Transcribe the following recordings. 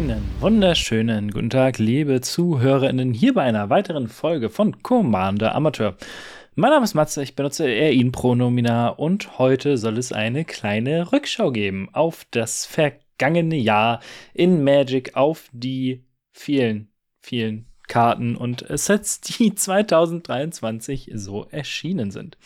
Einen wunderschönen guten Tag, liebe ZuhörerInnen, hier bei einer weiteren Folge von Commander Amateur. Mein Name ist Matze, ich benutze er ihn Pronomina und heute soll es eine kleine Rückschau geben auf das vergangene Jahr in Magic, auf die vielen, vielen Karten und Sets, die 2023 so erschienen sind.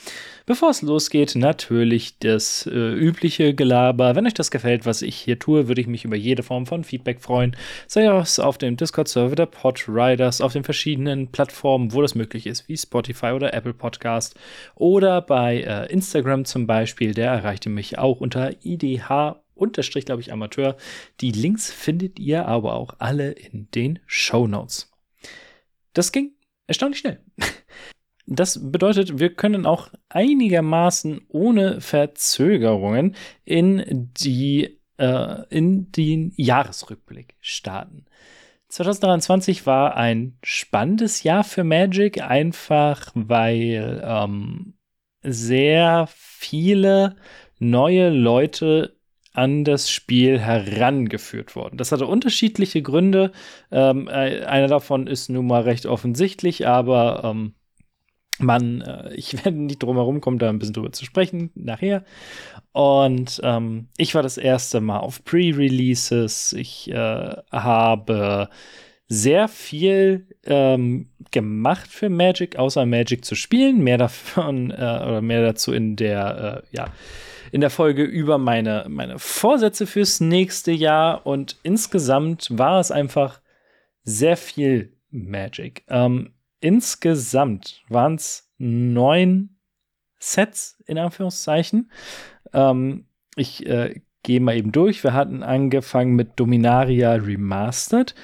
Bevor es losgeht, natürlich das äh, übliche Gelaber. Wenn euch das gefällt, was ich hier tue, würde ich mich über jede Form von Feedback freuen. Sei es auf dem Discord-Server der Podriders, auf den verschiedenen Plattformen, wo das möglich ist, wie Spotify oder Apple Podcast oder bei äh, Instagram zum Beispiel. Der erreichte mich auch unter idh unterstrich, glaube ich, Amateur. Die Links findet ihr aber auch alle in den Show Notes. Das ging erstaunlich schnell. Das bedeutet, wir können auch einigermaßen ohne Verzögerungen in die äh, in den Jahresrückblick starten. 2023 war ein spannendes Jahr für Magic, einfach weil ähm, sehr viele neue Leute an das Spiel herangeführt worden. Das hatte unterschiedliche Gründe. Ähm, äh, einer davon ist nun mal recht offensichtlich, aber ähm, man, äh, ich werde nicht drum herum kommen, da ein bisschen drüber zu sprechen nachher. Und ähm, ich war das erste Mal auf Pre-Releases. Ich äh, habe sehr viel ähm, gemacht für Magic, außer Magic zu spielen. Mehr davon äh, oder mehr dazu in der, äh, ja, in der Folge über meine, meine Vorsätze fürs nächste Jahr und insgesamt war es einfach sehr viel Magic. Ähm, insgesamt waren es neun Sets in Anführungszeichen. Ähm, ich äh, gehe mal eben durch. Wir hatten angefangen mit Dominaria Remastered.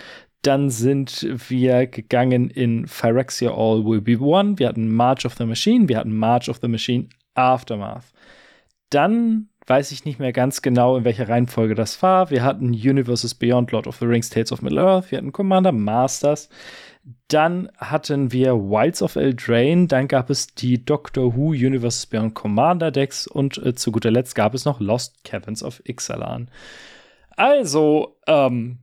Dann sind wir gegangen in Phyrexia All Will Be One. Wir hatten March of the Machine. Wir hatten March of the Machine Aftermath. Dann weiß ich nicht mehr ganz genau, in welcher Reihenfolge das war. Wir hatten Universes Beyond, Lord of the Rings, Tales of Middle-earth, wir hatten Commander Masters. Dann hatten wir Wilds of Eldraine, dann gab es die Doctor Who Universes Beyond Commander Decks und äh, zu guter Letzt gab es noch Lost Caverns of Ixalan. Also, ähm,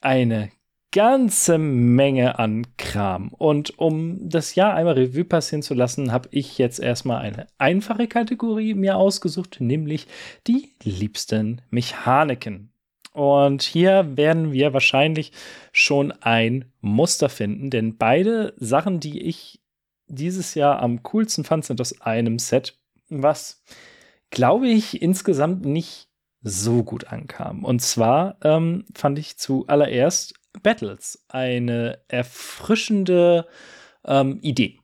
eine ganze Menge an Kram. Und um das Jahr einmal Revue passieren zu lassen, habe ich jetzt erstmal eine einfache Kategorie mir ausgesucht, nämlich die liebsten Mechaniken. Und hier werden wir wahrscheinlich schon ein Muster finden, denn beide Sachen, die ich dieses Jahr am coolsten fand, sind aus einem Set, was, glaube ich, insgesamt nicht so gut ankam. Und zwar ähm, fand ich zuallererst Battles eine erfrischende ähm, Idee.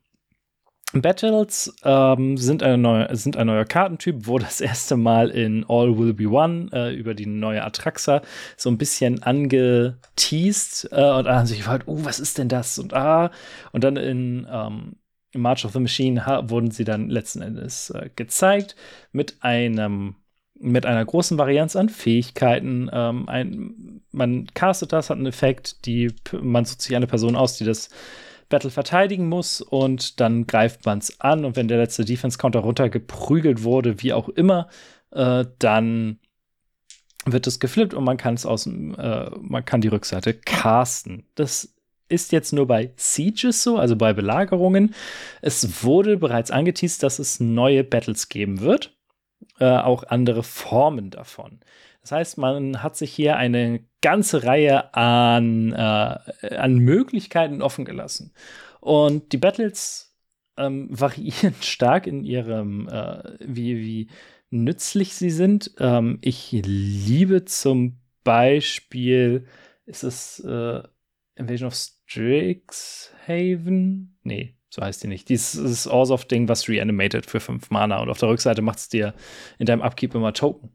Battles ähm, sind, eine neue, sind ein neuer Kartentyp, wo das erste Mal in All Will Be One äh, über die neue Atraxa so ein bisschen angeteased äh, und dann sich gefragt, oh, was ist denn das? Und ah, und dann in ähm, March of the Machine wurden sie dann letzten Endes äh, gezeigt mit einem mit einer großen Varianz an Fähigkeiten. Ähm, ein, man castet das, hat einen Effekt, die man sucht sich eine Person aus, die das Battle verteidigen muss und dann greift man es an und wenn der letzte Defense-Counter runtergeprügelt wurde, wie auch immer, äh, dann wird es geflippt und man kann es aus äh, man kann die Rückseite casten. Das ist jetzt nur bei Sieges so, also bei Belagerungen. Es wurde bereits angeteased, dass es neue Battles geben wird äh, auch andere Formen davon. Das heißt, man hat sich hier eine ganze Reihe an, äh, an Möglichkeiten offen gelassen. Und die Battles ähm, variieren stark in ihrem, äh, wie, wie nützlich sie sind. Ähm, ich liebe zum Beispiel, ist es äh, Invasion of Strixhaven? Nee, so heißt die nicht. Dieses Orsoff-Ding, was reanimated für 5 Mana und auf der Rückseite macht es dir in deinem Upkeep immer Token.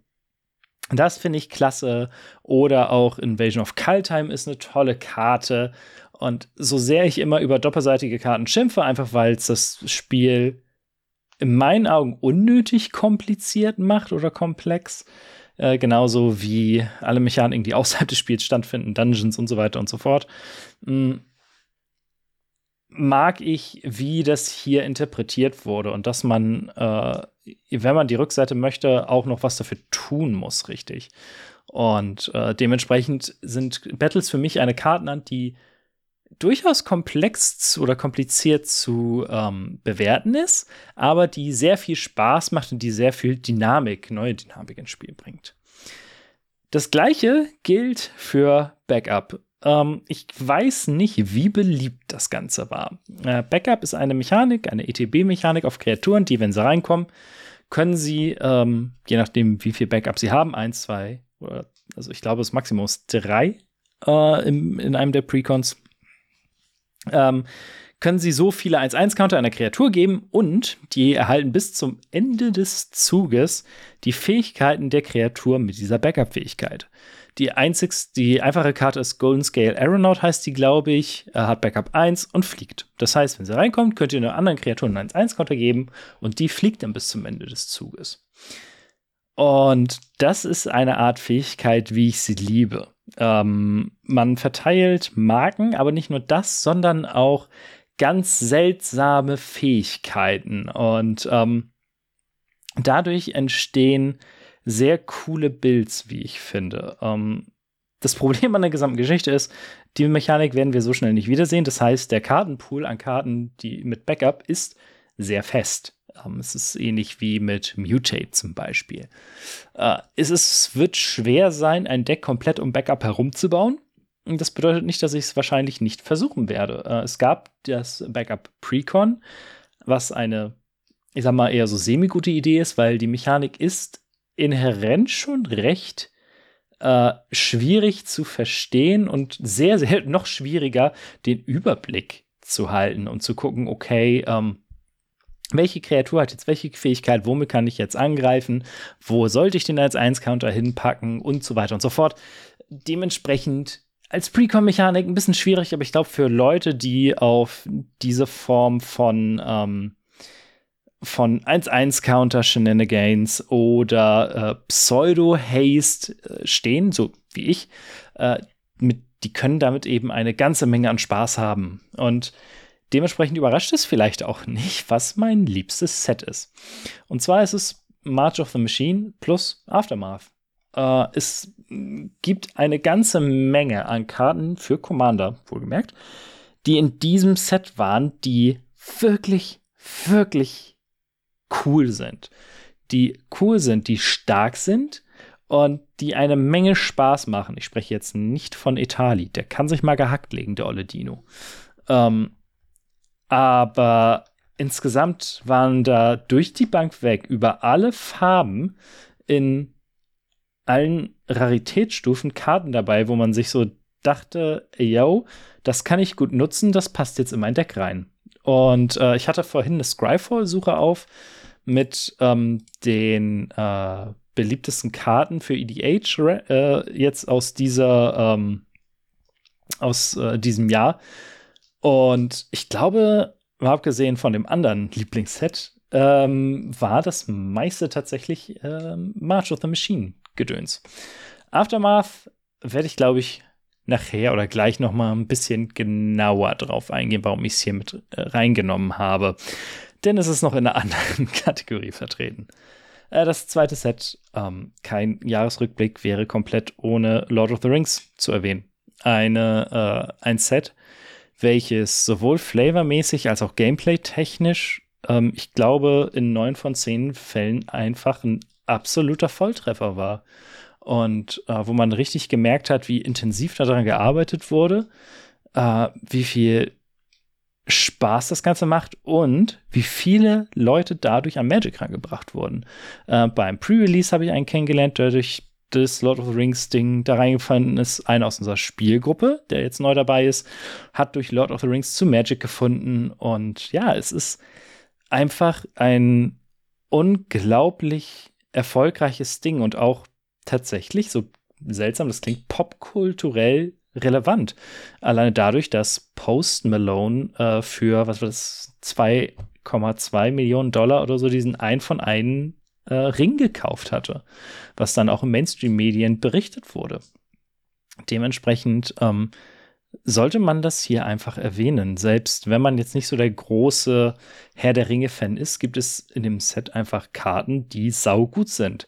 Das finde ich klasse. Oder auch Invasion of Kaltheim ist eine tolle Karte. Und so sehr ich immer über doppelseitige Karten schimpfe, einfach weil es das Spiel in meinen Augen unnötig kompliziert macht oder komplex, äh, genauso wie alle Mechaniken, die außerhalb des Spiels stattfinden, Dungeons und so weiter und so fort, mh, mm, mag ich, wie das hier interpretiert wurde und dass man, äh, wenn man die Rückseite möchte, auch noch was dafür tun muss, richtig. Und äh, dementsprechend sind Battles für mich eine Kartenhand, die durchaus komplex oder kompliziert zu ähm, bewerten ist, aber die sehr viel Spaß macht und die sehr viel Dynamik, neue Dynamik ins Spiel bringt. Das gleiche gilt für Backup. Ähm, ich weiß nicht, wie beliebt das Ganze war. Äh, Backup ist eine Mechanik, eine ETB-Mechanik auf Kreaturen, die, wenn sie reinkommen, können sie, ähm, je nachdem, wie viel Backup sie haben, eins, zwei oder also ich glaube, das Maximum ist drei äh, im, in einem der Precons, ähm, können sie so viele 1-1-Counter einer Kreatur geben und die erhalten bis zum Ende des Zuges die Fähigkeiten der Kreatur mit dieser Backup-Fähigkeit. Die einzigste, die einfache Karte ist Golden Scale Aeronaut, heißt die, glaube ich. Er hat Backup 1 und fliegt. Das heißt, wenn sie reinkommt, könnt ihr einer anderen Kreatur einen 1-1-Counter geben und die fliegt dann bis zum Ende des Zuges. Und das ist eine Art Fähigkeit, wie ich sie liebe. Ähm, man verteilt Marken, aber nicht nur das, sondern auch ganz seltsame Fähigkeiten. Und ähm, dadurch entstehen sehr coole Builds, wie ich finde. Ähm, das Problem an der gesamten Geschichte ist, die Mechanik werden wir so schnell nicht wiedersehen. Das heißt, der Kartenpool an Karten, die mit Backup ist sehr fest. Ähm, es ist ähnlich wie mit Mutate zum Beispiel. Äh, es ist, wird schwer sein, ein Deck komplett um Backup herumzubauen. Das bedeutet nicht, dass ich es wahrscheinlich nicht versuchen werde. Äh, es gab das Backup Precon, was eine, ich sag mal, eher so semi-gute Idee ist, weil die Mechanik ist inhärent schon recht äh, schwierig zu verstehen und sehr, sehr noch schwieriger, den Überblick zu halten und zu gucken, okay, ähm, welche Kreatur hat jetzt welche Fähigkeit, womit kann ich jetzt angreifen, wo sollte ich den als 1-Counter hinpacken und so weiter und so fort. Dementsprechend als Precon-Mechanik ein bisschen schwierig, aber ich glaube, für Leute, die auf diese Form von, ähm, von 1-1-Counter Shenanigans oder äh, Pseudo-Haste äh, stehen, so wie ich, äh, mit, die können damit eben eine ganze Menge an Spaß haben. Und Dementsprechend überrascht es vielleicht auch nicht, was mein liebstes Set ist. Und zwar ist es March of the Machine plus Aftermath. Äh, es gibt eine ganze Menge an Karten für Commander, wohlgemerkt, die in diesem Set waren, die wirklich, wirklich cool sind. Die cool sind, die stark sind und die eine Menge Spaß machen. Ich spreche jetzt nicht von Etali, der kann sich mal gehackt legen, der olle Dino. Ähm, aber insgesamt waren da durch die Bank weg über alle Farben in allen Raritätsstufen Karten dabei, wo man sich so dachte, yo, das kann ich gut nutzen, das passt jetzt in mein Deck rein. Und äh, ich hatte vorhin eine Scryfall-Suche auf mit ähm, den äh, beliebtesten Karten für EDH äh, jetzt aus dieser ähm, aus äh, diesem Jahr. Und ich glaube, mal abgesehen von dem anderen Lieblingsset, ähm, war das meiste tatsächlich ähm, March of the Machine Gedöns. Aftermath werde ich, glaube ich, nachher oder gleich noch mal ein bisschen genauer drauf eingehen, warum ich es hier mit äh, reingenommen habe. Denn es ist noch in einer anderen Kategorie vertreten. Äh, das zweite Set, ähm, kein Jahresrückblick, wäre komplett ohne Lord of the Rings zu erwähnen. Eine, äh, ein Set, welches sowohl flavormäßig als auch gameplay-technisch, ähm, ich glaube, in neun von zehn Fällen einfach ein absoluter Volltreffer war. Und äh, wo man richtig gemerkt hat, wie intensiv daran gearbeitet wurde, äh, wie viel Spaß das Ganze macht und wie viele Leute dadurch am Magic rangebracht wurden. Äh, beim Pre-Release habe ich einen kennengelernt, der durch das Lord of the Rings Ding da reingefallen ist. Einer aus unserer Spielgruppe, der jetzt neu dabei ist, hat durch Lord of the Rings zu Magic gefunden. Und ja, es ist einfach ein unglaublich erfolgreiches Ding und auch tatsächlich, so seltsam das klingt, popkulturell relevant. Alleine dadurch, dass Post Malone äh, für, was war das, 2,2 Millionen Dollar oder so diesen ein von einen äh, Ring gekauft hatte, was dann auch in Mainstream-Medien berichtet wurde. Dementsprechend ähm, sollte man das hier einfach erwähnen. Selbst wenn man jetzt nicht so der große Herr der Ringe-Fan ist, gibt es in dem Set einfach Karten, die saugut sind.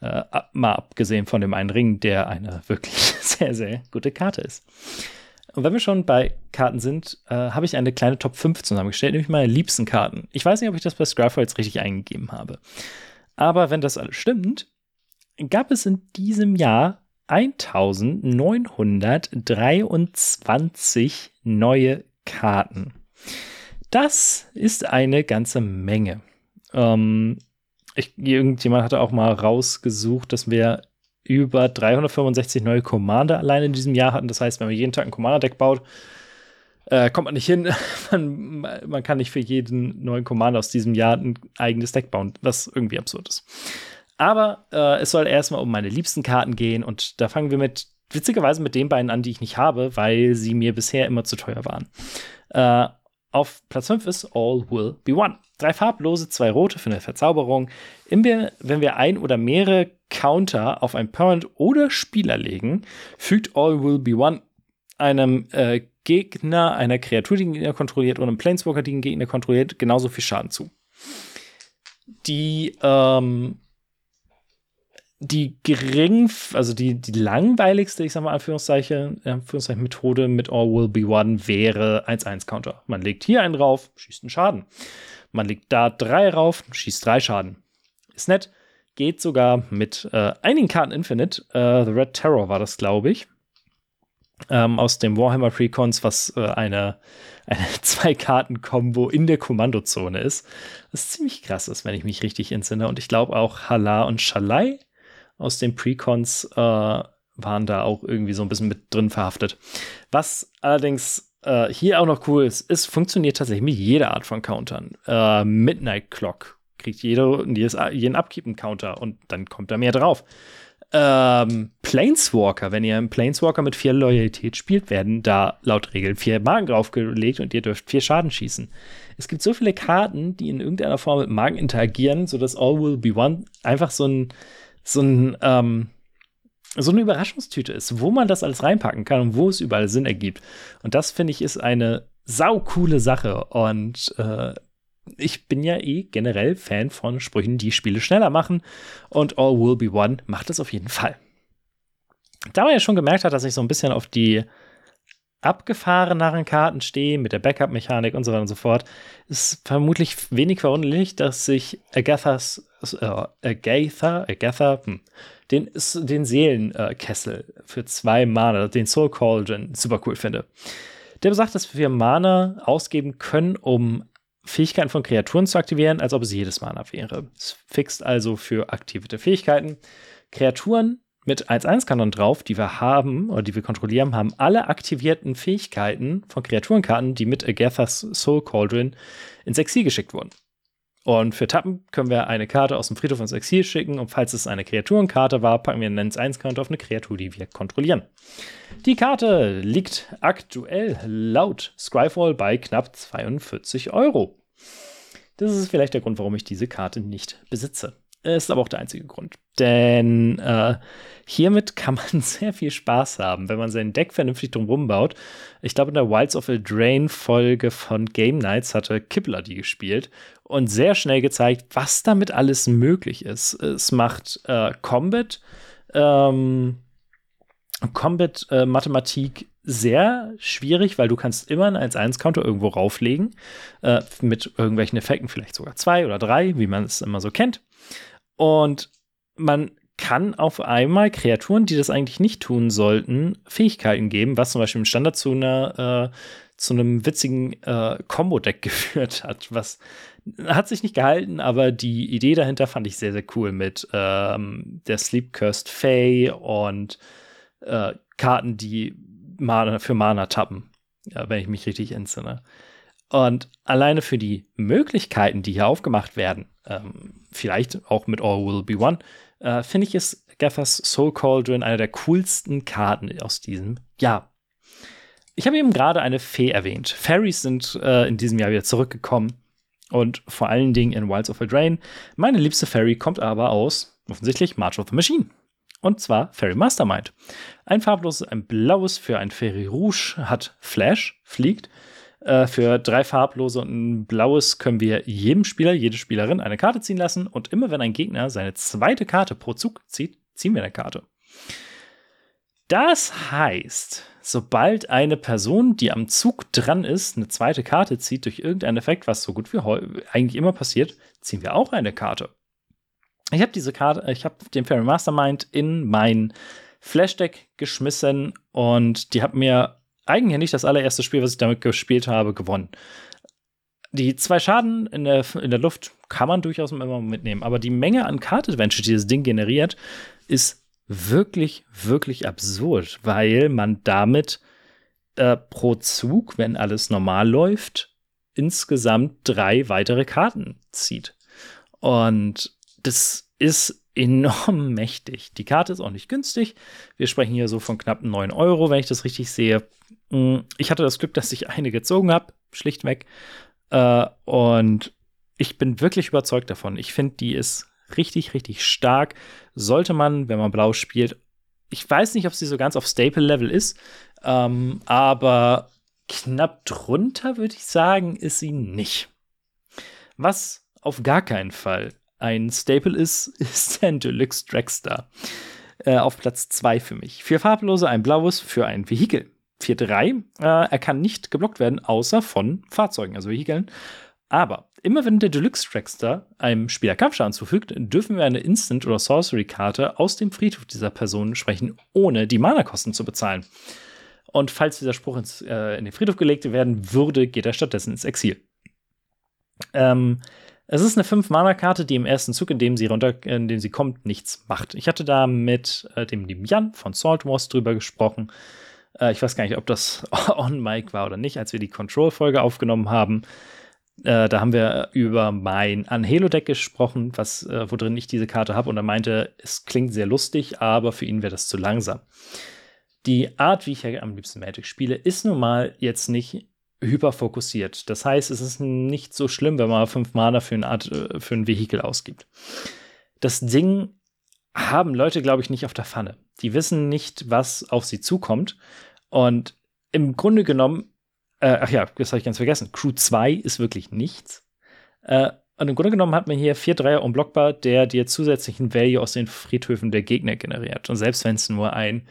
Äh, mal abgesehen von dem einen Ring, der eine wirklich sehr, sehr gute Karte ist. Und wenn wir schon bei Karten sind, äh, habe ich eine kleine Top 5 zusammengestellt, nämlich meine liebsten Karten. Ich weiß nicht, ob ich das bei Scryfall jetzt richtig eingegeben habe. Aber wenn das alles stimmt, gab es in diesem Jahr 1923 neue Karten. Das ist eine ganze Menge. Ähm, ich, irgendjemand hatte auch mal rausgesucht, dass wir über 365 neue Commander allein in diesem Jahr hatten. Das heißt, wenn man jeden Tag ein Commander-Deck baut, äh, kommt man nicht hin. man, man, kann nicht für jeden neuen Commander aus diesem Jahr ein eigenes Deck bauen, was irgendwie absurd ist. Aber äh, es soll erstmal um meine liebsten Karten gehen und da fangen wir mit, witzigerweise mit den beiden an, die ich nicht habe, weil sie mir bisher immer zu teuer waren. Äh, auf Platz 5 ist All Will Be One. Drei farblose, zwei rote für eine Verzauberung. Wir, wenn wir ein oder mehrere Counter auf ein Permanent oder Spieler legen, fügt All Will Be One einem äh, Gegner, einer Kreatur, die den Gegner kontrolliert, oder einem Planeswalker, die den Gegner kontrolliert, genauso viel Schaden zu. Die ähm, die gering, also die, die langweiligste, ich sag mal, Anführungszeichen, Anführungszeichen Methode mit All Will Be One wäre 1-1-Counter. Man legt hier einen rauf, schießt einen Schaden. Man legt da drei rauf, schießt drei Schaden. Ist nett. Geht sogar mit äh, einigen Karten Infinite. Äh, The Red Terror war das, glaube ich. Ähm, aus dem Warhammer Precons, was äh, eine, eine Zwei-Karten-Kombo in der Kommandozone ist. Was ziemlich krass ist, wenn ich mich richtig entsinne. Und ich glaube auch Hala und Shalai aus den Precons äh, waren da auch irgendwie so ein bisschen mit drin verhaftet. Was allerdings äh, hier auch noch cool ist, es funktioniert tatsächlich mit jeder Art von Countern. Äh, Midnight Clock kriegt jede, jedes, jeden einen Counter und dann kommt da mehr drauf. Ähm, Planeswalker, wenn ihr einen Planeswalker mit vier Loyalität spielt, werden da laut Regeln vier Magen draufgelegt und ihr dürft vier Schaden schießen. Es gibt so viele Karten, die in irgendeiner Form mit Magen interagieren, sodass All Will Be One einfach so ein so ein ähm, so eine Überraschungstüte ist, wo man das alles reinpacken kann und wo es überall Sinn ergibt. Und das finde ich ist eine saukoole Sache. Und äh, ich bin ja eh generell Fan von Sprüchen, die Spiele schneller machen. Und All Will Be One macht das auf jeden Fall. Da man ja schon gemerkt hat, dass ich so ein bisschen auf die abgefahreneren Karten stehen, mit der Backup-Mechanik und so weiter und so fort, ist vermutlich wenig verwunderlich, dass sich Agathas, äh, Agatha, Agatha, hm, den, den Seelenkessel für zwei Mana, den Soul Cauldron, super cool finde. Der besagt, dass wir Mana ausgeben können, um Fähigkeiten von Kreaturen zu aktivieren, als ob es jedes Mana wäre. Es fixt also für aktivierte Fähigkeiten. Kreaturen mit 1-1-Kanon drauf, die wir haben oder die wir kontrollieren, haben alle aktivierten Fähigkeiten von Kreaturenkarten, die mit Agathas Soul Cauldron ins Exil geschickt wurden. Und für Tappen können wir eine Karte aus dem Friedhof ins Exil schicken und falls es eine Kreaturenkarte war, packen wir einen 1-1-Counter auf eine Kreatur, die wir kontrollieren. Die Karte liegt aktuell laut Scryfall bei knapp 42 Euro. Das ist vielleicht der Grund, warum ich diese Karte nicht besitze. Ist aber auch der einzige Grund. Denn äh, hiermit kann man sehr viel Spaß haben, wenn man sein Deck vernünftig drumherum baut. Ich glaube, in der Wilds of Eldraine Folge von Game Nights hatte Kippler die gespielt und sehr schnell gezeigt, was damit alles möglich ist. Es macht äh, Combat, ähm, Combat-Mathematik äh, sehr schwierig, weil du kannst immer einen 1-1-Counter irgendwo rauflegen, äh, mit irgendwelchen Effekten, vielleicht sogar zwei oder drei, wie man es immer so kennt. Und man kann auf einmal Kreaturen, die das eigentlich nicht tun sollten, Fähigkeiten geben, was zum Beispiel im Standard zu einer äh, zu einem witzigen äh, Combo-Deck geführt hat, was hat sich nicht gehalten, aber die Idee dahinter fand ich sehr, sehr cool mit ähm, der Sleep Cursed Fae und äh, Karten, die Mana, für Mana tappen, ja, wenn ich mich richtig entsinne. Und alleine für die Möglichkeiten, die hier aufgemacht werden, ähm, vielleicht auch mit All Will Be One, äh, finde ich es Gathers Soul Cauldron eine der coolsten Karten aus diesem Jahr. Ich habe eben gerade eine Fee erwähnt. Fairies sind äh, in diesem Jahr wieder zurückgekommen. Und vor allen Dingen in Wilds of Eldraine. Meine liebste Fairy kommt aber aus, offensichtlich, March of the Machine. Und zwar Fairy Mastermind. Ein farbloses, ein blaues für ein Fairy Rouge hat Flash, fliegt. Äh, für drei farblose und ein blaues können wir jedem Spieler, jede Spielerin eine Karte ziehen lassen. Und immer wenn ein Gegner seine zweite Karte pro Zug zieht, ziehen wir eine Karte. Das heißt, sobald eine Person, die am Zug dran ist, eine zweite Karte zieht durch irgendeinen Effekt, was so gut wie eigentlich immer passiert, ziehen wir auch eine Karte. Ich habe diese Karte, ich habe den Fairy Mastermind in mein Flashdeck geschmissen und die hat mir nicht das allererste Spiel, was ich damit gespielt habe, gewonnen. Die zwei Schaden in der, in der Luft kann man durchaus immer mitnehmen, aber die Menge an Card Adventure, die das Ding generiert, ist wirklich, wirklich absurd, weil man damit äh, pro Zug, wenn alles normal läuft, insgesamt drei weitere Karten zieht. Und das ist enorm mächtig. Die Karte ist auch nicht günstig. Wir sprechen hier so von knapp 9 Euro, wenn ich das richtig sehe. Hm, ich hatte das Glück, dass ich eine gezogen habe, schlichtweg. Äh, und ich bin wirklich überzeugt davon. Ich finde, die ist richtig, richtig stark. Sollte man, wenn man blau spielt, ich weiß nicht, ob sie so ganz auf Staple-Level ist, ähm, aber knapp drunter, würde ich sagen, ist sie nicht. Was auf gar keinen Fall ein Staple ist, ist ein Deluxe Dragster. Äh, auf Platz 2 für mich. Vier farblose, ein blaues für ein Vehikel. 4-3. Äh, er kann nicht geblockt werden, außer von Fahrzeugen, also Vehikeln. Aber immer wenn der Deluxe Trackster einem Spieler Kampfschaden zufügt, dürfen wir eine Instant- oder Sorcery-Karte aus dem Friedhof dieser Person sprechen, ohne die Mana-Kosten zu bezahlen. Und falls dieser Spruch ins, äh, in den Friedhof gelegt werden würde, geht er stattdessen ins Exil. Ähm, es ist eine 5-Mana-Karte, die im ersten Zug, in dem sie runter, in dem sie kommt, nichts macht. Ich hatte da mit äh, dem lieben Jan von Salt Wars drüber gesprochen. Äh, ich weiß gar nicht, ob das on-Mic war oder nicht, als wir die Control-Folge aufgenommen haben. Äh, da haben wir über mein Anhelo-Deck gesprochen, was, äh, wo drin ich diese Karte habe. Und er meinte, es klingt sehr lustig, aber für ihn wäre das zu langsam. Die Art, wie ich ja am liebsten Magic spiele, ist nun mal jetzt nicht hyperfokussiert. Das heißt, es ist nicht so schlimm, wenn man fünf Mana für, eine Art, äh, für ein Vehikel ausgibt. Das Ding haben Leute, glaube ich, nicht auf der Pfanne. Die wissen nicht, was auf sie zukommt. Und im Grunde genommen äh, ach ja, das habe ich ganz vergessen. Crew 2 ist wirklich nichts. Äh, und im Grunde genommen hat man hier 4-3er unblockbar, der dir zusätzlichen Value aus den Friedhöfen der Gegner generiert. Und selbst wenn es nur ein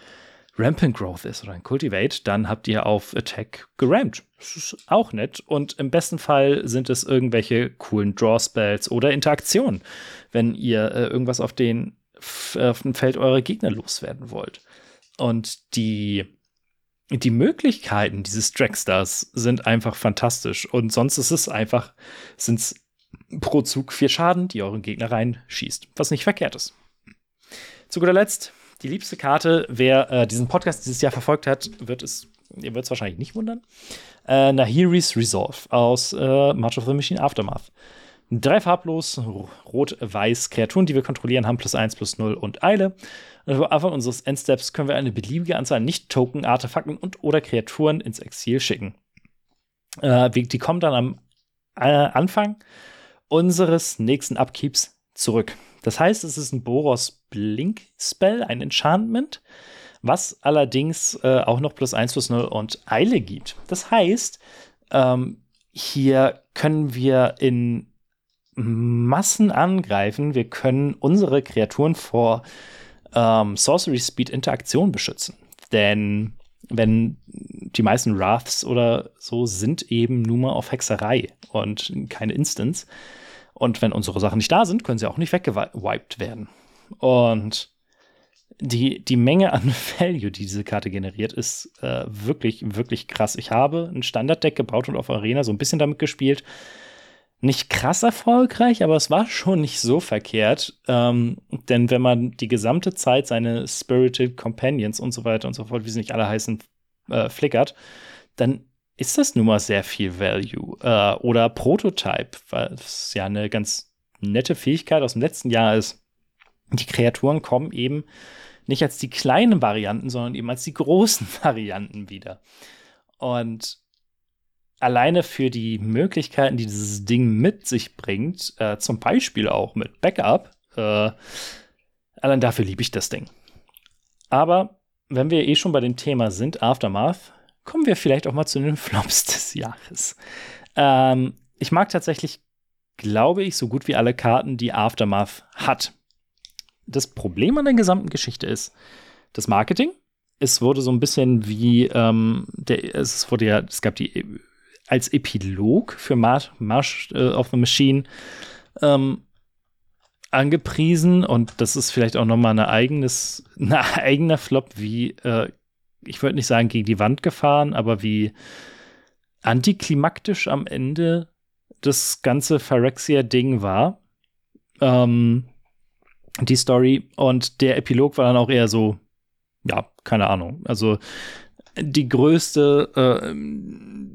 Rampant Growth ist oder ein Cultivate, dann habt ihr auf Attack gerammt. Das ist auch nett. Und im besten Fall sind es irgendwelche coolen Draw-Spells oder Interaktionen, wenn ihr äh, irgendwas auf, den, auf dem Feld eurer Gegner loswerden wollt. Und die die Möglichkeiten dieses Dragstars sind einfach fantastisch. Und sonst ist es einfach, sind es pro Zug vier Schaden, die euren Gegner reinschießt. Was nicht verkehrt ist. Zu guter Letzt, die liebste Karte, wer äh, diesen Podcast dieses Jahr verfolgt hat, wird es, ihr wird es wahrscheinlich nicht wundern. Äh, Nahiri's Resolve aus äh, March of the Machine Aftermath. Drei farblos, rot-weiß Kreaturen, die wir kontrollieren, haben plus 1, plus 0 und Eile. Und am Anfang unseres Endsteps können wir eine beliebige Anzahl Nicht-Token, Artefakten und oder Kreaturen ins Exil schicken. Äh, die kommen dann am äh, Anfang unseres nächsten Upkeeps zurück. Das heißt, es ist ein Boros Blink Spell, ein Enchantment, was allerdings äh, auch noch plus 1 plus 0 und Eile gibt. Das heißt, ähm, hier können wir in Massen angreifen. Wir können unsere Kreaturen vor ähm, Sorcery Speed Interaktion beschützen. Denn wenn die meisten Wraths oder so sind eben nur mal auf Hexerei und keine Instance. Und wenn unsere Sachen nicht da sind, können sie auch nicht weggewiped werden. Und die, die Menge an Value, die diese Karte generiert, ist äh, wirklich, wirklich krass. Ich habe ein Standarddeck gebaut und auf Arena so ein bisschen damit gespielt nicht krass erfolgreich, aber es war schon nicht so verkehrt. Ähm, denn wenn man die gesamte Zeit seine Spirited Companions und so weiter und so fort, wie sie nicht alle heißen, äh, flickert, dann ist das nun mal sehr viel Value. Äh, oder Prototype, es ja eine ganz nette Fähigkeit aus dem letzten Jahr ist. Die Kreaturen kommen eben nicht als die kleinen Varianten, sondern eben als die großen Varianten wieder. Und alleine für die Möglichkeiten, die dieses Ding mit sich bringt, äh, zum Beispiel auch mit Backup, äh, allein dafür liebe ich das Ding. Aber wenn wir eh schon bei dem Thema sind, Aftermath, kommen wir vielleicht auch mal zu den Flops des Jahres. Ähm, ich mag tatsächlich, glaube ich, so gut wie alle Karten, die Aftermath hat. Das Problem an der gesamten Geschichte ist das Marketing. Es wurde so ein bisschen wie, ähm, der, es wurde ja, es gab die als Epilog für March, March äh, of the Machine ähm, angepriesen und das ist vielleicht auch noch mal ein eigenes, ein eigener Flop, wie äh, ich wollte nicht sagen gegen die Wand gefahren, aber wie antiklimaktisch am Ende das ganze Phyrexia-Ding war. Ähm, die Story und der Epilog war dann auch eher so, ja, keine Ahnung. Also die größte, äh,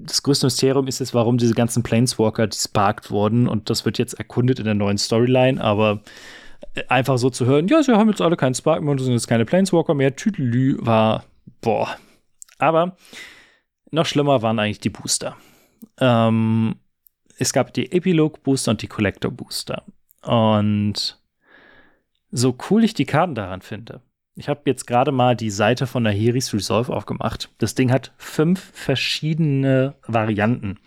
das größte Mysterium ist jetzt, warum diese ganzen Planeswalker gesparkt wurden und das wird jetzt erkundet in der neuen Storyline, aber einfach so zu hören, ja, sie haben jetzt alle keinen Spark mehr und sind jetzt keine Planeswalker mehr, Tüdelü war, boah. Aber noch schlimmer waren eigentlich die Booster. Ähm, es gab die Epilog-Booster und die Collector-Booster. Und so cool ich die Karten daran finde, ich habe jetzt gerade mal die Seite von Nahiris Resolve aufgemacht. Das Ding hat fünf verschiedene Varianten.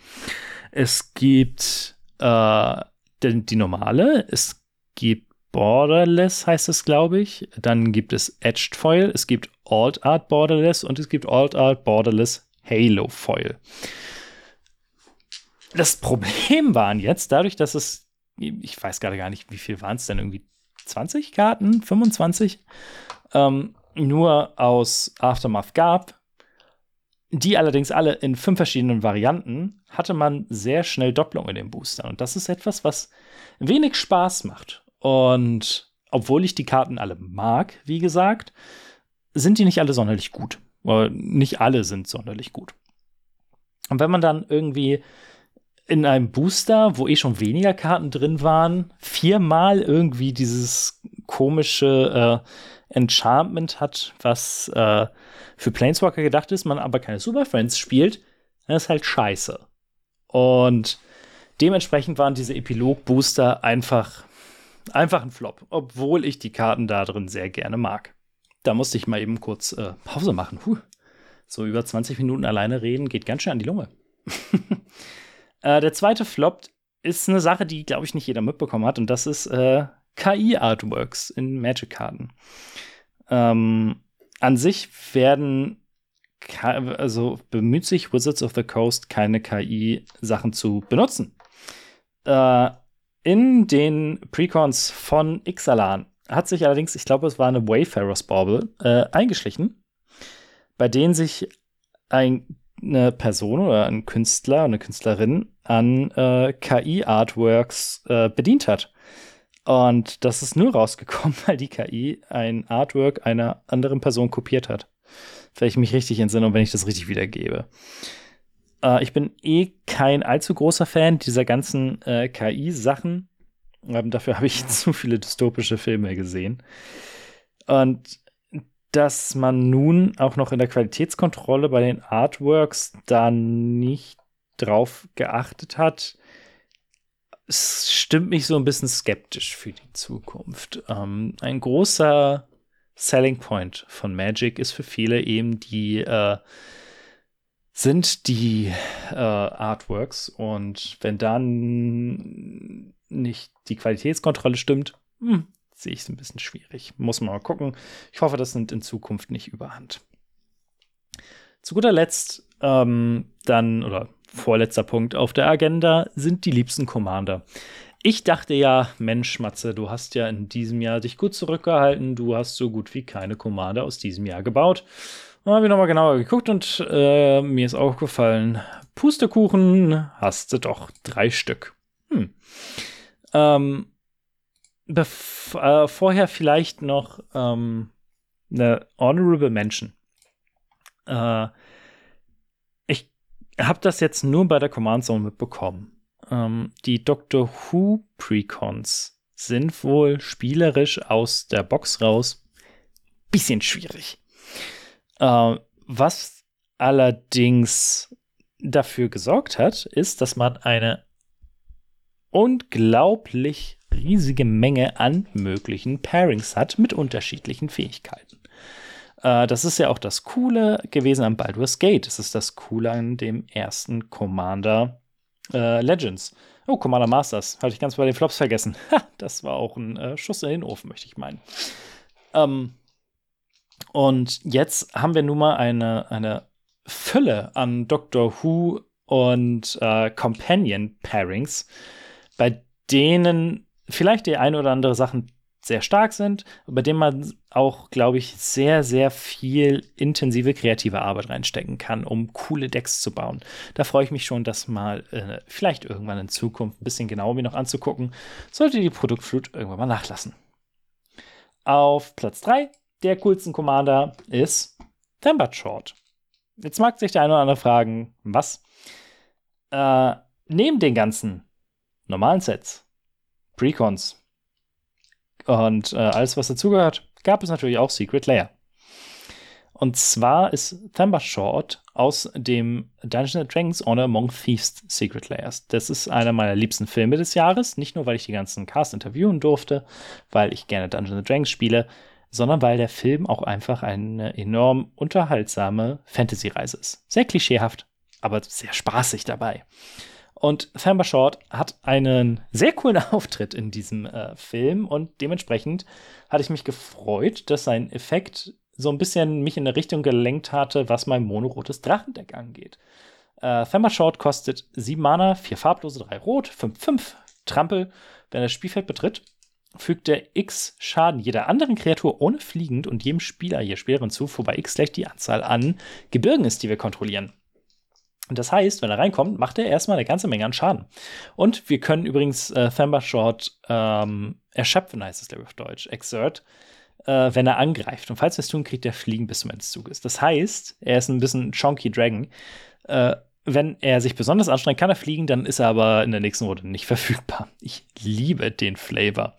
Es gibt äh, die, die normale, es gibt Borderless, heißt es, glaube ich. Dann gibt es Edged Foil, es gibt Alt Art Borderless und es gibt Alt Art Borderless Halo Foil. Das Problem waren jetzt, dadurch, dass es, ich weiß gerade gar nicht, wie viel waren es denn, irgendwie 20 Karten, 25? ähm, nur aus Aftermath gab, die allerdings alle in fünf verschiedenen Varianten, hatte man sehr schnell Doppelung in den Boostern. Und das ist etwas, was wenig Spaß macht. Und obwohl ich die Karten alle mag, wie gesagt, sind die nicht alle sonderlich gut. Oder nicht alle sind sonderlich gut. Und wenn man dann irgendwie in einem Booster, wo eh schon weniger Karten drin waren, viermal irgendwie dieses komische äh, Enchantment hat, was äh, für Planeswalker gedacht ist, man aber keine Super Friends spielt, dann ist halt scheiße. Und dementsprechend waren diese Epilog-Booster einfach, einfach ein Flop, obwohl ich die Karten da drin sehr gerne mag. Da musste ich mal eben kurz äh, Pause machen. Puh. So über 20 Minuten alleine reden geht ganz schön an die Lunge. äh, der zweite Flop ist eine Sache, die, glaube ich, nicht jeder mitbekommen hat, und das ist äh, KI-Artworks in Magic-Karten. Ähm, an sich werden, also bemüht sich Wizards of the Coast, keine KI-Sachen zu benutzen. Äh, in den Precons von Ixalan hat sich allerdings, ich glaube, es war eine Wayfarer's Bauble, äh, eingeschlichen, bei denen sich ein, eine Person oder ein Künstler, eine Künstlerin an äh, KI-Artworks äh, bedient hat. Und das ist nur rausgekommen, weil die KI ein Artwork einer anderen Person kopiert hat. Wenn ich mich richtig entsinne und wenn ich das richtig wiedergebe. Äh, ich bin eh kein allzu großer Fan dieser ganzen äh, KI-Sachen. Ähm, dafür habe ich zu viele dystopische Filme gesehen. Und dass man nun auch noch in der Qualitätskontrolle bei den Artworks da nicht drauf geachtet hat, es stimmt mich so ein bisschen skeptisch für die Zukunft. Ähm, ein großer Selling Point von Magic ist für viele eben die äh, sind die äh, Artworks und wenn dann nicht die Qualitätskontrolle stimmt, hm, sehe ich es ein bisschen schwierig. Muss man mal gucken. Ich hoffe, das nimmt in Zukunft nicht überhand. Zu guter Letzt ähm, dann, oder vorletzter Punkt auf der Agenda sind die liebsten Commander. Ich dachte ja, Mensch, Matze, du hast ja in diesem Jahr dich gut zurückgehalten. Du hast so gut wie keine Commander aus diesem Jahr gebaut. Dann habe ich nochmal genauer geguckt und äh, mir ist aufgefallen, Pustekuchen hast du doch drei Stück. Hm. Ähm, äh, vorher vielleicht noch ähm, eine Honorable Mention. Äh, habe das jetzt nur bei der Command Zone mitbekommen. Ähm, die Doctor Who Precons sind wohl spielerisch aus der Box raus bisschen schwierig. Äh, was allerdings dafür gesorgt hat, ist, dass man eine unglaublich riesige Menge an möglichen Pairings hat mit unterschiedlichen Fähigkeiten. Äh, das ist ja auch das Coole gewesen am Baldur's Gate. Das ist das Coole an dem ersten Commander äh, Legends. Oh, Commander Masters. Hatte ich ganz bei den Flops vergessen. Ha, das war auch ein äh, Schuss in den Ofen, möchte ich meinen. Ähm, und jetzt haben wir nun mal eine, eine Fülle an Doctor Who und äh, Companion Pairings, bei denen vielleicht die ein oder andere Sachen sehr stark sind, bei denen man auch, glaube ich, sehr, sehr viel intensive kreative Arbeit reinstecken kann, um coole Decks zu bauen. Da freue ich mich schon, das mal äh, vielleicht irgendwann in Zukunft ein bisschen genauer mir noch anzugucken. Sollte die Produktflut irgendwann mal nachlassen. Auf Platz 3 der coolsten Commander ist Thambert Short. Jetzt mag sich der eine oder andere fragen, was? Äh, neben den ganzen normalen Sets, Precons und äh, alles, was dazugehört, gab es natürlich auch Secret Layer. Und zwar ist Thamba Short aus dem Dungeons Dragons Honor Among Thieves Secret Layers. Das ist einer meiner liebsten Filme des Jahres. Nicht nur, weil ich die ganzen Cast interviewen durfte, weil ich gerne Dungeons Dragons spiele, sondern weil der Film auch einfach eine enorm unterhaltsame Fantasy-Reise ist. Sehr klischeehaft, aber sehr spaßig dabei. Und Thamba Short hat einen sehr coolen Auftritt in diesem äh, Film und dementsprechend hatte ich mich gefreut, dass sein Effekt so ein bisschen mich in eine Richtung gelenkt hatte, was mein monorotes Drachendeck angeht. Äh, Thamba Short kostet 7 Mana, 4 farblose, 3 rot, 5, 5 Trampel. Wenn er das Spielfeld betritt, fügt er x Schaden jeder anderen Kreatur ohne fliegend und jedem Spieler je Spielerin zu, wobei x gleich die Anzahl an Gebirgen ist, die wir kontrollieren. Und das heißt, wenn er reinkommt, macht er erstmal eine ganze Menge an Schaden. Und wir können übrigens äh, Short ähm, erschöpfen, heißt es, glaube ich, auf Deutsch, exert, äh, wenn er angreift. Und falls wir es tun, kriegt er Fliegen bis zum Ende des Zuges. Das heißt, er ist ein bisschen chonky Dragon. Äh, wenn er sich besonders anstrengt, kann er fliegen, dann ist er aber in der nächsten Runde nicht verfügbar. Ich liebe den Flavor.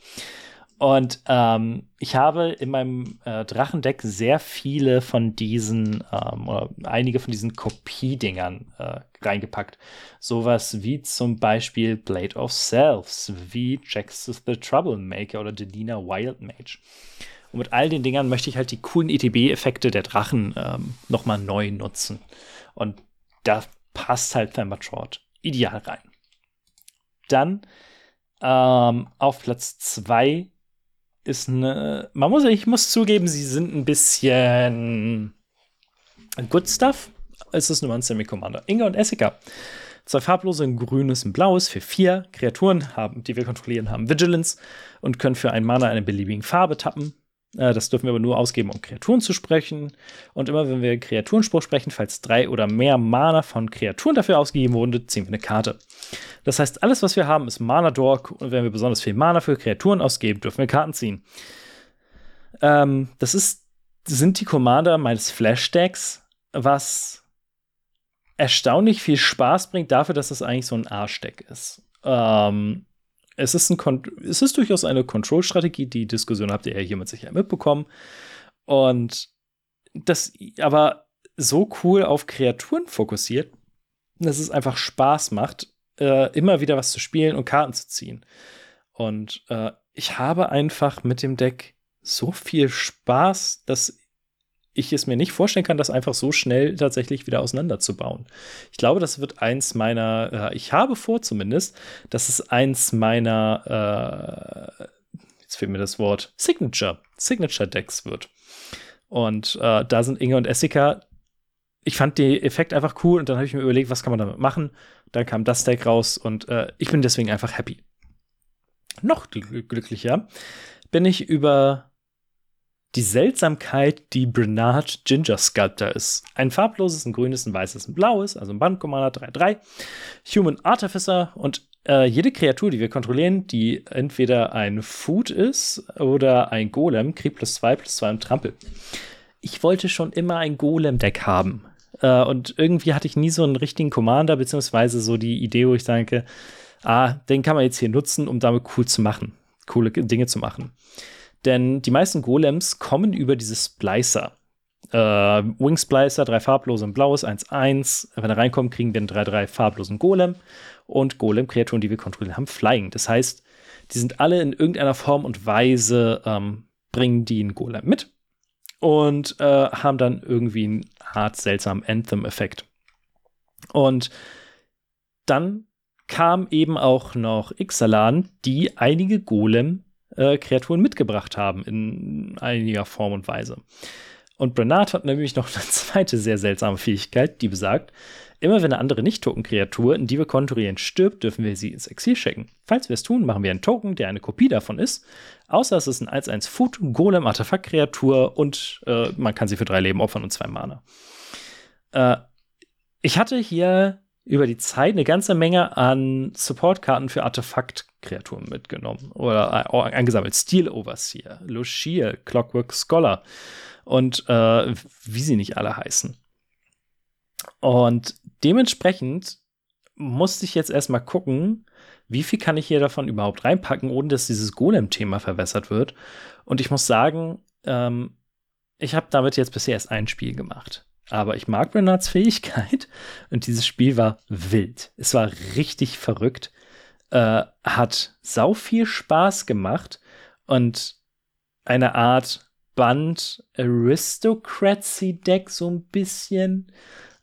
Und ähm, ich habe in meinem äh, Drachendeck sehr viele von diesen, ähm, oder einige von diesen Kopiedingern äh, reingepackt. Sowas wie zum Beispiel Blade of Selves, wie Jax the Troublemaker oder Delina Wild Mage. Und mit all den Dingern möchte ich halt die coolen ETB-Effekte der Drachen ähm, nochmal neu nutzen. Und da passt halt Thambert Short ideal rein. Dann ähm, auf Platz 2 ist eine. Man muss, ich muss zugeben, sie sind ein bisschen Good Stuff. Es ist nur ein Semi-Commander. Inga und Essica. Zwei farblose, ein grünes, ein blaues für vier Kreaturen, haben, die wir kontrollieren, haben Vigilance und können für ein Mana eine beliebige Farbe tappen. Äh, das dürfen wir aber nur ausgeben, um Kreaturen zu sprechen. Und immer wenn wir Kreaturenspruch sprechen, falls drei oder mehr Mana von Kreaturen dafür ausgegeben wurden, ziehen wir eine Karte. Das heißt, alles, was wir haben, ist Mana Dork. Und wenn wir besonders viel Mana für Kreaturen ausgeben, dürfen wir Karten ziehen. Ähm, das ist, sind die Commander meines Flash-Decks, was erstaunlich viel Spaß bringt dafür, dass das eigentlich so ein Arschdeck ist. Ähm, es ist, ein es ist durchaus eine Control-Strategie. Die Diskussion habt ihr ja hier mit Sicherheit mitbekommen. Und das aber so cool auf Kreaturen fokussiert, dass es einfach Spaß macht, äh, immer wieder was zu spielen und Karten zu ziehen. Und äh, ich habe einfach mit dem Deck so viel Spaß, dass ich es mir nicht vorstellen kann, das einfach so schnell tatsächlich wieder auseinanderzubauen. Ich glaube, das wird eins meiner, äh, ich habe vor zumindest, dass es eins meiner, äh, jetzt fehlt mir das Wort, Signature, Signature Decks wird. Und äh, da sind Inge und Essica. Ich fand den Effekt einfach cool und dann habe ich mir überlegt, was kann man damit machen. Dann kam das Deck raus und äh, ich bin deswegen einfach happy. Noch glücklicher bin ich über die Seltsamkeit, die Bernard Ginger Sculptor ist. Ein farbloses, ein grünes, ein weißes, ein blaues, also ein Bandcommander 3-3, Human Artificer und äh, jede Kreatur, die wir kontrollieren, die entweder ein Food ist oder ein Golem, kriegt plus 2 plus 2 im Trampel. Ich wollte schon immer ein Golem-Deck haben. Äh, und irgendwie hatte ich nie so einen richtigen Commander, beziehungsweise so die Idee, wo ich denke, ah, den kann man jetzt hier nutzen, um damit cool zu machen, coole Dinge zu machen. Denn die meisten Golems kommen über diese Splicer. Äh, Wingsplicer, drei farblose und blaues, 1-1. Wenn er reinkommt, kriegen wir einen 3-3 farblosen Golem. Und Golem-Kreaturen, die wir kontrollieren, haben Flying. Das heißt, die sind alle in irgendeiner Form und Weise, ähm, bringen die einen Golem mit und äh, haben dann irgendwie eine Art seltsamen Anthem-Effekt. Und dann kam eben auch noch Ixalan, die einige Golem-Kreaturen äh, mitgebracht haben in einiger Form und Weise. Und Bernard hat nämlich noch eine zweite sehr seltsame Fähigkeit, die besagt, immer wenn eine andere Nicht-Token-Kreatur, in die wir kontorieren, stirbt, dürfen wir sie ins Exil schicken. Falls wir es tun, machen wir einen Token, der eine Kopie davon ist, außer es ist ein 1-1 Food, Golem, Artefakt-Kreatur und äh, man kann sie für drei Leben opfern und zwei Mana. Äh, ich hatte hier über die Zeit eine ganze Menge an Supportkarten für Artefakt-Kreaturen mitgenommen oder äh, angesammelt. Steel Overseer, Lucia, Clockwork Scholar und äh, wie sie nicht alle heißen. Und dementsprechend musste ich jetzt erstmal gucken, wie viel kann ich hier davon überhaupt reinpacken, ohne dass dieses Golem-Thema verwässert wird. Und ich muss sagen, ähm, ich habe damit jetzt bisher erst ein Spiel gemacht. Aber ich mag Bernards Fähigkeit und dieses Spiel war wild. Es war richtig verrückt. Äh, hat sau viel Spaß gemacht und eine Art Band Aristocracy Deck so ein bisschen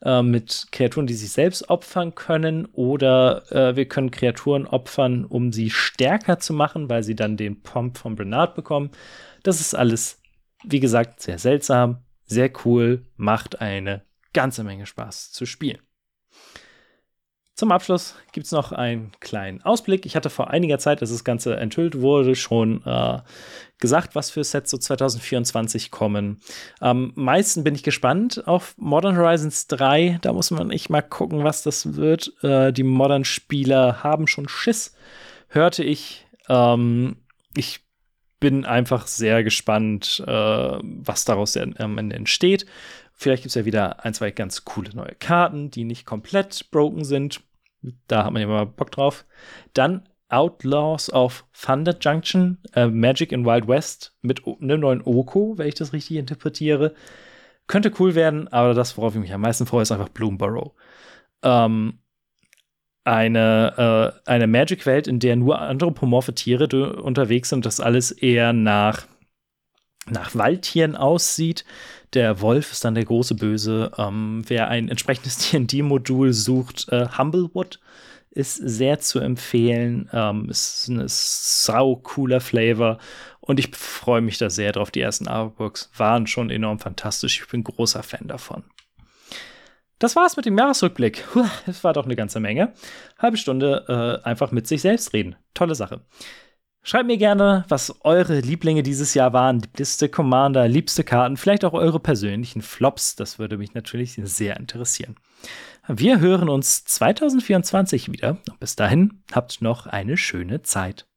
äh, mit Kreaturen, die sich selbst opfern können oder äh, wir können Kreaturen opfern, um sie stärker zu machen, weil sie dann den Pomp von Bernard bekommen. Das ist alles, wie gesagt, sehr seltsam, sehr cool, macht eine ganze Menge Spaß zu spielen. Zum Abschluss gibt es noch einen kleinen Ausblick. Ich hatte vor einiger Zeit, als das Ganze enthüllt wurde, schon äh, gesagt, was für Sets so 2024 kommen. Am meisten bin ich gespannt auf Modern Horizons 3. Da muss man echt mal gucken, was das wird. Äh, die Modern-Spieler haben schon Schiss, hörte ich. Ähm, ich bin einfach sehr gespannt, äh, was daraus am Ende entsteht. Vielleicht gibt es ja wieder ein, zwei ganz coole neue Karten, die nicht komplett broken sind. Da hat man ja mal Bock drauf. Dann Outlaws of Thunder Junction, äh, Magic in Wild West mit einem neuen Oko, wenn ich das richtig interpretiere. Könnte cool werden, aber das, worauf ich mich am meisten freue, ist einfach Bloomborough. Ähm, eine, äh, eine Magic-Welt, in der nur anthropomorphe Tiere unterwegs sind, das alles eher nach, nach Waldtieren aussieht. Der Wolf ist dann der große Böse. Ähm, wer ein entsprechendes DD-Modul sucht, äh, Humblewood ist sehr zu empfehlen. Ähm, ist ein sau cooler Flavor und ich freue mich da sehr drauf. Die ersten Artbooks waren schon enorm fantastisch. Ich bin großer Fan davon. Das war's mit dem Jahresrückblick. Es war doch eine ganze Menge. Halbe Stunde äh, einfach mit sich selbst reden. Tolle Sache. Schreibt mir gerne, was eure Lieblinge dieses Jahr waren, liebste Commander, liebste Karten, vielleicht auch eure persönlichen Flops. Das würde mich natürlich sehr interessieren. Wir hören uns 2024 wieder. bis dahin habt noch eine schöne Zeit.